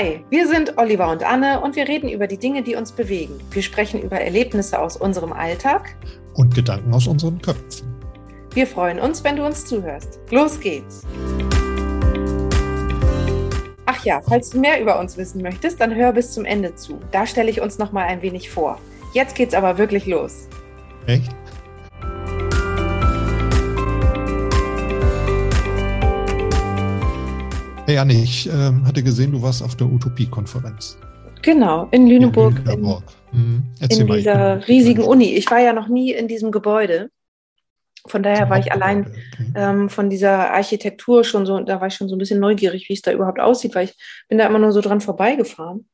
Hi, wir sind Oliver und Anne und wir reden über die Dinge, die uns bewegen. Wir sprechen über Erlebnisse aus unserem Alltag und Gedanken aus unseren Köpfen. Wir freuen uns, wenn du uns zuhörst. Los geht's! Ach ja, falls du mehr über uns wissen möchtest, dann hör bis zum Ende zu. Da stelle ich uns noch mal ein wenig vor. Jetzt geht's aber wirklich los. Echt? Hey Anne, ich äh, hatte gesehen, du warst auf der Utopie-Konferenz. Genau, in Lüneburg. In, Lüneburg. Mhm. in dieser riesigen Uni. Ich war ja noch nie in diesem Gebäude. Von daher war ich allein okay. ähm, von dieser Architektur schon so, da war ich schon so ein bisschen neugierig, wie es da überhaupt aussieht, weil ich bin da immer nur so dran vorbeigefahren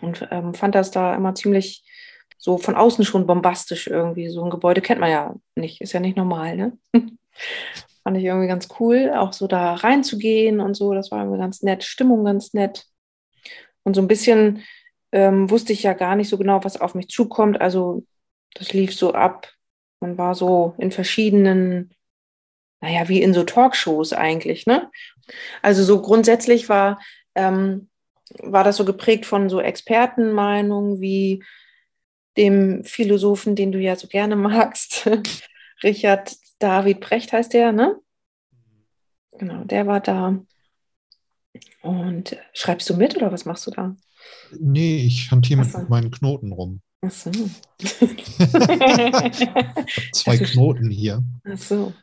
und ähm, fand das da immer ziemlich so von außen schon bombastisch irgendwie. So ein Gebäude kennt man ja nicht, ist ja nicht normal, ne? Fand ich irgendwie ganz cool, auch so da reinzugehen und so. Das war irgendwie ganz nett, Stimmung ganz nett. Und so ein bisschen ähm, wusste ich ja gar nicht so genau, was auf mich zukommt. Also das lief so ab. Man war so in verschiedenen, naja, wie in so Talkshows eigentlich, ne? Also so grundsätzlich war, ähm, war das so geprägt von so Expertenmeinungen wie dem Philosophen, den du ja so gerne magst, Richard David Brecht heißt der, ne? Genau, der war da. Und schreibst du mit oder was machst du da? Nee, ich hantiere mit meinen Knoten rum. Ach so. Zwei Knoten hier. Ach so.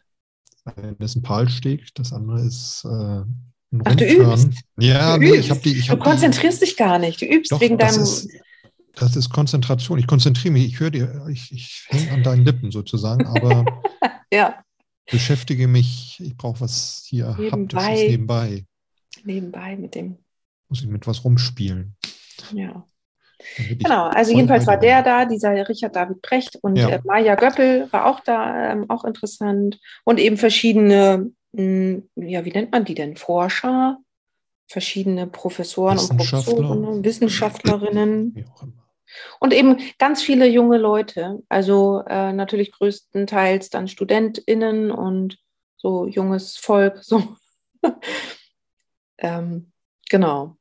Das ist ein Palsteg, das andere ist äh, ein Ach, du übst. Ja, du nee, übst. ich habe die. Ich du konzentrierst die, dich gar nicht. Du übst doch, wegen deinem. Ist, das ist Konzentration. Ich konzentriere mich, ich höre dir, ich, ich hänge an deinen Lippen sozusagen, aber ja. Beschäftige mich, ich brauche was hier nebenbei, haptisches nebenbei. Nebenbei mit dem. Muss ich mit was rumspielen. Ja. Genau, also jedenfalls war der da, dieser Richard David Precht und ja. äh, Maja Göppel war auch da, ähm, auch interessant. Und eben verschiedene, mh, hm, ja, wie nennt man die denn? Forscher, verschiedene Professoren und Professorinnen, Wissenschaftlerinnen. Wie auch immer. Und eben ganz viele junge Leute, also äh, natürlich größtenteils dann StudentInnen und so junges Volk, so. ähm, genau.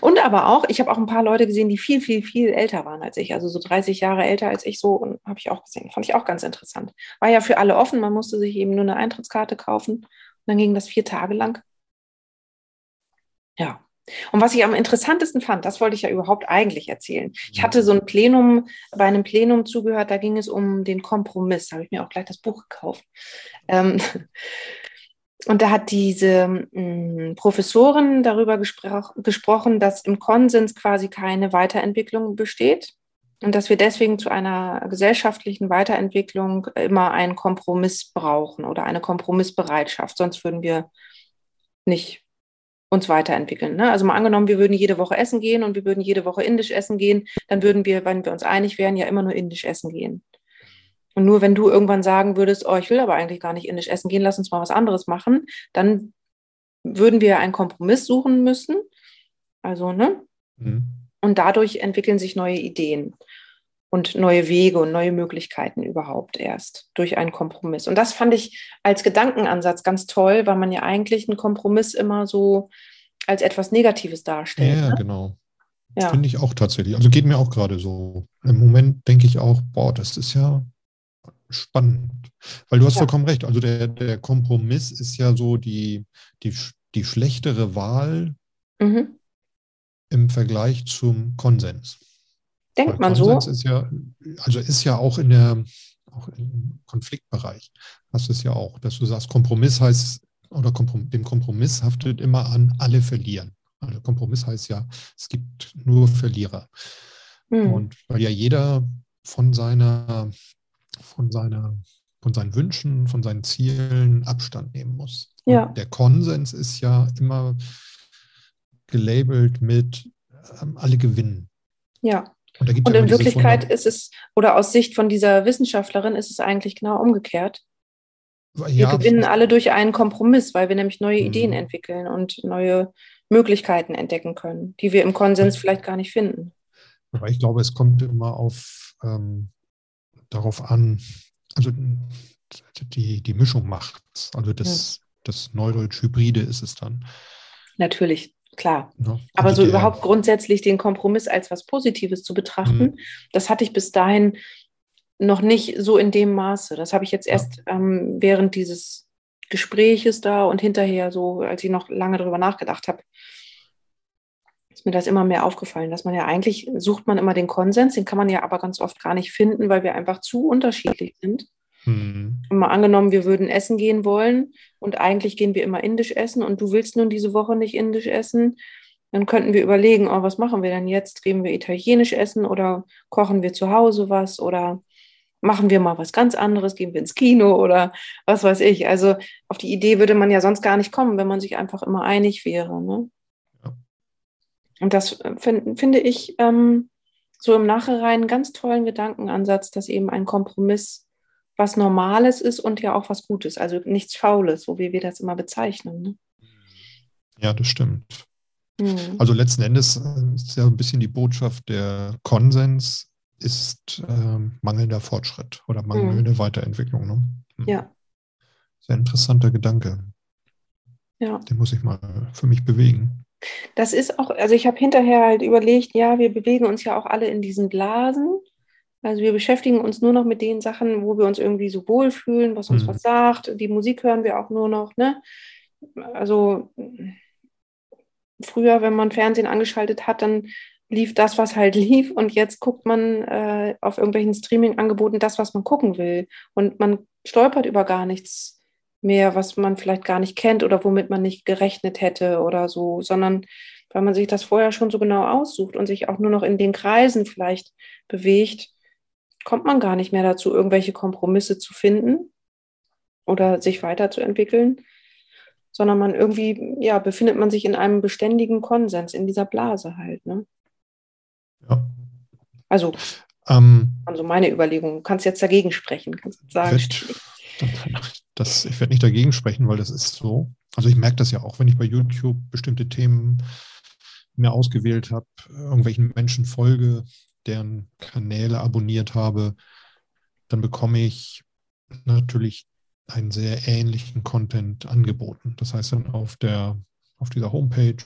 Und aber auch, ich habe auch ein paar Leute gesehen, die viel, viel, viel älter waren als ich, also so 30 Jahre älter als ich, so habe ich auch gesehen. Fand ich auch ganz interessant. War ja für alle offen, man musste sich eben nur eine Eintrittskarte kaufen und dann ging das vier Tage lang. Ja, und was ich am interessantesten fand, das wollte ich ja überhaupt eigentlich erzählen. Ich hatte so ein Plenum, bei einem Plenum zugehört, da ging es um den Kompromiss. Da habe ich mir auch gleich das Buch gekauft. Ähm, und da hat diese mh, mm, Professorin darüber gespr gesprochen, dass im Konsens quasi keine Weiterentwicklung besteht und dass wir deswegen zu einer gesellschaftlichen Weiterentwicklung immer einen Kompromiss brauchen oder eine Kompromissbereitschaft. Sonst würden wir nicht uns weiterentwickeln. Ne? Also mal angenommen, wir würden jede Woche essen gehen und wir würden jede Woche indisch essen gehen, dann würden wir, wenn wir uns einig wären, ja immer nur indisch essen gehen. Und nur wenn du irgendwann sagen würdest, oh, ich will aber eigentlich gar nicht indisch essen gehen, lass uns mal was anderes machen, dann würden wir einen Kompromiss suchen müssen. Also, ne? Mhm. Und dadurch entwickeln sich neue Ideen und neue Wege und neue Möglichkeiten überhaupt erst durch einen Kompromiss. Und das fand ich als Gedankenansatz ganz toll, weil man ja eigentlich einen Kompromiss immer so als etwas Negatives darstellt. Ja, ne? genau. Ja. Finde ich auch tatsächlich. Also geht mir auch gerade so. Im Moment denke ich auch, boah, das ist ja spannend. Weil du hast ja. vollkommen recht. Also der, der Kompromiss ist ja so die, die, die schlechtere Wahl mhm. im Vergleich zum Konsens. Denkt man so? Ist ja, also ist ja auch in der auch im Konfliktbereich. Hast du es ja auch, dass du sagst, Kompromiss heißt, oder Komprom dem Kompromiss haftet immer an, alle verlieren. Also Kompromiss heißt ja, es gibt nur Verlierer. Hm. Und weil ja jeder von seiner, von seiner, von seinen Wünschen, von seinen Zielen Abstand nehmen muss. Ja. Der Konsens ist ja immer gelabelt mit ähm, alle gewinnen. Ja. Und, und in Wirklichkeit ist es, oder aus Sicht von dieser Wissenschaftlerin ist es eigentlich genau umgekehrt. Wir ja, gewinnen alle durch einen Kompromiss, weil wir nämlich neue Ideen mhm. entwickeln und neue Möglichkeiten entdecken können, die wir im Konsens vielleicht gar nicht finden. Aber ich glaube, es kommt immer auf ähm, darauf an, also die, die Mischung macht Also das, ja. das Neudeutsch-Hybride ist es dann. Natürlich. Klar. Ja, Aber so überhaupt grundsätzlich den Kompromiss als was Positives zu betrachten, mhm. das hatte ich bis dahin noch nicht so in dem Maße. Das habe ich jetzt erst ja. ähm, während dieses Gespräches da und hinterher so, als ich noch lange darüber nachgedacht habe, ist mir das immer mehr aufgefallen, dass man ja eigentlich sucht man immer den Konsens, den kann man ja aber ganz oft gar nicht finden, weil wir einfach zu unterschiedlich sind. Mhm. Mal angenommen, wir würden essen gehen wollen und eigentlich gehen wir immer indisch essen und du willst nun diese Woche nicht indisch essen, dann könnten wir überlegen, oh, was machen wir denn jetzt? Gehen wir italienisch essen oder kochen wir zu Hause was oder machen wir mal was ganz anderes, gehen wir ins Kino oder was weiß ich. Also auf die Idee würde man ja sonst gar nicht kommen, wenn man sich einfach immer einig wäre. Ne? Ja. Und das äh, find, finde ich ähm, so im Nachhinein einen ganz tollen Gedankenansatz, dass eben ein Kompromiss was Normales ist und ja auch was Gutes, also nichts Faules, so wie wir das immer bezeichnen. Ne? Ja, das stimmt. Mhm. Also letzten Endes äh, ist ja ein bisschen die Botschaft, der Konsens ist äh, mangelnder Fortschritt oder mangelnde mhm. Weiterentwicklung. Ne? Mhm. Ja. Sehr interessanter Gedanke. Ja. Den muss ich mal für mich bewegen. Das ist auch, also ich habe hinterher halt überlegt, ja, wir bewegen uns ja auch alle in diesen Blasen also wir beschäftigen uns nur noch mit den Sachen, wo wir uns irgendwie so wohlfühlen, was uns mhm. was sagt. Die Musik hören wir auch nur noch. Ne? Also früher, wenn man Fernsehen angeschaltet hat, dann lief das, was halt lief. Und jetzt guckt man äh, auf irgendwelchen Streaming-Angeboten das, was man gucken will. Und man stolpert über gar nichts mehr, was man vielleicht gar nicht kennt oder womit man nicht gerechnet hätte oder so, sondern weil man sich das vorher schon so genau aussucht und sich auch nur noch in den Kreisen vielleicht bewegt, kommt man gar nicht mehr dazu, irgendwelche Kompromisse zu finden oder sich weiterzuentwickeln, sondern man irgendwie, ja, befindet man sich in einem beständigen Konsens, in dieser Blase halt. Ne? Ja. Also, ähm, also meine Überlegung. Du kannst jetzt dagegen sprechen, kannst du sagen. Wird, das, ich werde nicht dagegen sprechen, weil das ist so. Also ich merke das ja auch, wenn ich bei YouTube bestimmte Themen mir ausgewählt habe, irgendwelchen Menschen folge, deren Kanäle abonniert habe, dann bekomme ich natürlich einen sehr ähnlichen Content angeboten. Das heißt dann auf der auf dieser Homepage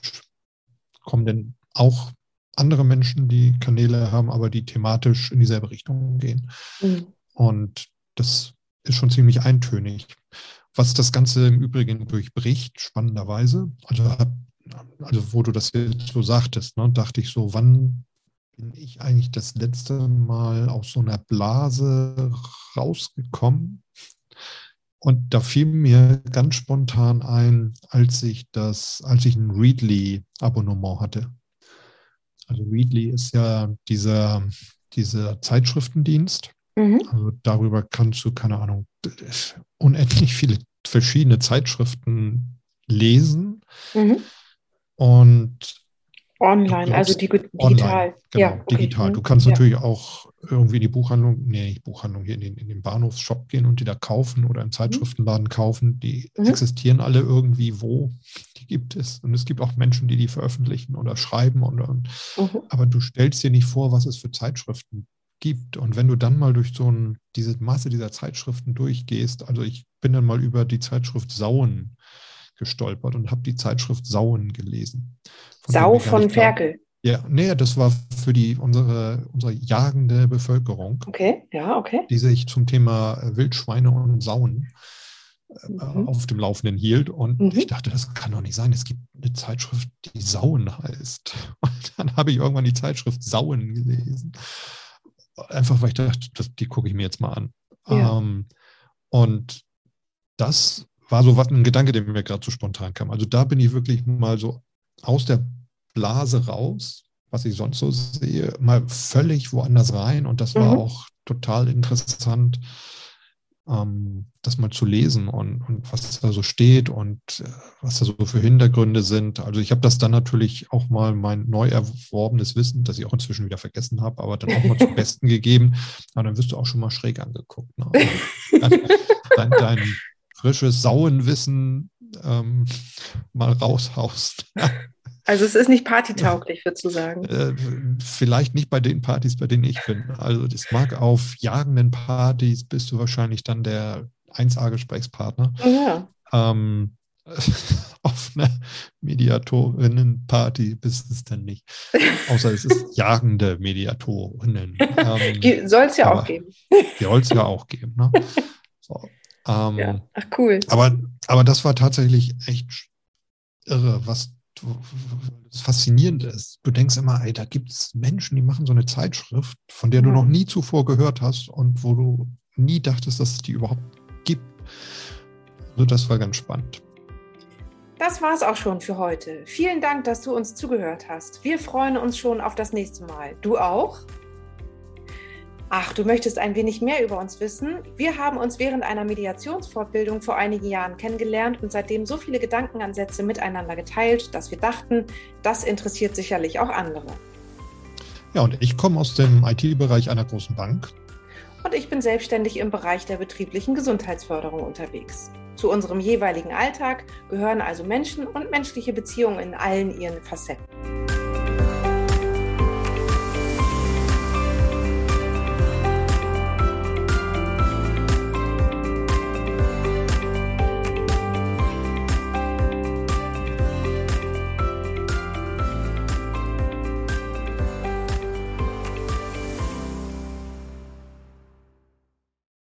kommen dann auch andere Menschen, die Kanäle haben, aber die thematisch in dieselbe Richtung gehen. Mhm. Und das ist schon ziemlich eintönig. Was das Ganze im Übrigen durchbricht, spannenderweise, also, also wo du das jetzt so sagtest, ne, dachte ich so, wann bin ich eigentlich das letzte Mal aus so einer Blase rausgekommen. Und da fiel mir ganz spontan ein, als ich das, als ich ein Readly-Abonnement hatte. Also Readly ist ja dieser, dieser Zeitschriftendienst. Mhm. Also darüber kannst du, keine Ahnung, unendlich viele verschiedene Zeitschriften lesen. Mhm. Und Online, also die, digital. Online, genau, ja, okay. digital. Du mhm. kannst ja. natürlich auch irgendwie in die Buchhandlung, nee, nicht Buchhandlung, hier in den, in den Bahnhofsshop gehen und die da kaufen oder im mhm. Zeitschriftenladen kaufen. Die mhm. existieren alle irgendwie wo. Die gibt es. Und es gibt auch Menschen, die die veröffentlichen oder schreiben. Und, und mhm. Aber du stellst dir nicht vor, was es für Zeitschriften gibt. Und wenn du dann mal durch so ein, diese Masse dieser Zeitschriften durchgehst, also ich bin dann mal über die Zeitschrift Sauen gestolpert und habe die Zeitschrift Sauen gelesen. Von Sau von Ferkel. Ja, nee, das war für die unsere, unsere jagende Bevölkerung. Okay, ja, okay. Die sich zum Thema äh, Wildschweine und Sauen äh, mhm. auf dem Laufenden hielt. Und mhm. ich dachte, das kann doch nicht sein. Es gibt eine Zeitschrift, die Sauen heißt. Und dann habe ich irgendwann die Zeitschrift Sauen gelesen. Einfach weil ich dachte, das, die gucke ich mir jetzt mal an. Ja. Ähm, und das war so was ein Gedanke, der mir gerade so spontan kam. Also da bin ich wirklich mal so aus der Blase raus, was ich sonst so sehe, mal völlig woanders rein. Und das war mhm. auch total interessant, ähm, das mal zu lesen und, und was da so steht und äh, was da so für Hintergründe sind. Also ich habe das dann natürlich auch mal mein neu erworbenes Wissen, das ich auch inzwischen wieder vergessen habe, aber dann auch mal zum Besten gegeben. Aber dann wirst du auch schon mal schräg angeguckt. Ne? Also dein, dein, frisches Sauenwissen ähm, mal raushaust. Also es ist nicht partytauglich, würdest du sagen? Äh, vielleicht nicht bei den Partys, bei denen ich bin. Also das mag auf jagenden Partys bist du wahrscheinlich dann der 1A-Gesprächspartner. Ja. Ähm, auf einer Mediatorinnenparty bist es dann nicht. Außer es ist jagende Mediatorinnen. Ähm, soll es ja auch geben. Soll es ja auch geben. Ne? So, ähm, ja. Ach cool. Aber, aber das war tatsächlich echt irre, was das Faszinierende ist. Du denkst immer, ey, da gibt es Menschen, die machen so eine Zeitschrift, von der du mhm. noch nie zuvor gehört hast und wo du nie dachtest, dass es die überhaupt gibt. Also das war ganz spannend. Das war es auch schon für heute. Vielen Dank, dass du uns zugehört hast. Wir freuen uns schon auf das nächste Mal. Du auch? Ach, du möchtest ein wenig mehr über uns wissen? Wir haben uns während einer Mediationsfortbildung vor einigen Jahren kennengelernt und seitdem so viele Gedankenansätze miteinander geteilt, dass wir dachten, das interessiert sicherlich auch andere. Ja, und ich komme aus dem IT-Bereich einer großen Bank. Und ich bin selbstständig im Bereich der betrieblichen Gesundheitsförderung unterwegs. Zu unserem jeweiligen Alltag gehören also Menschen und menschliche Beziehungen in allen ihren Facetten.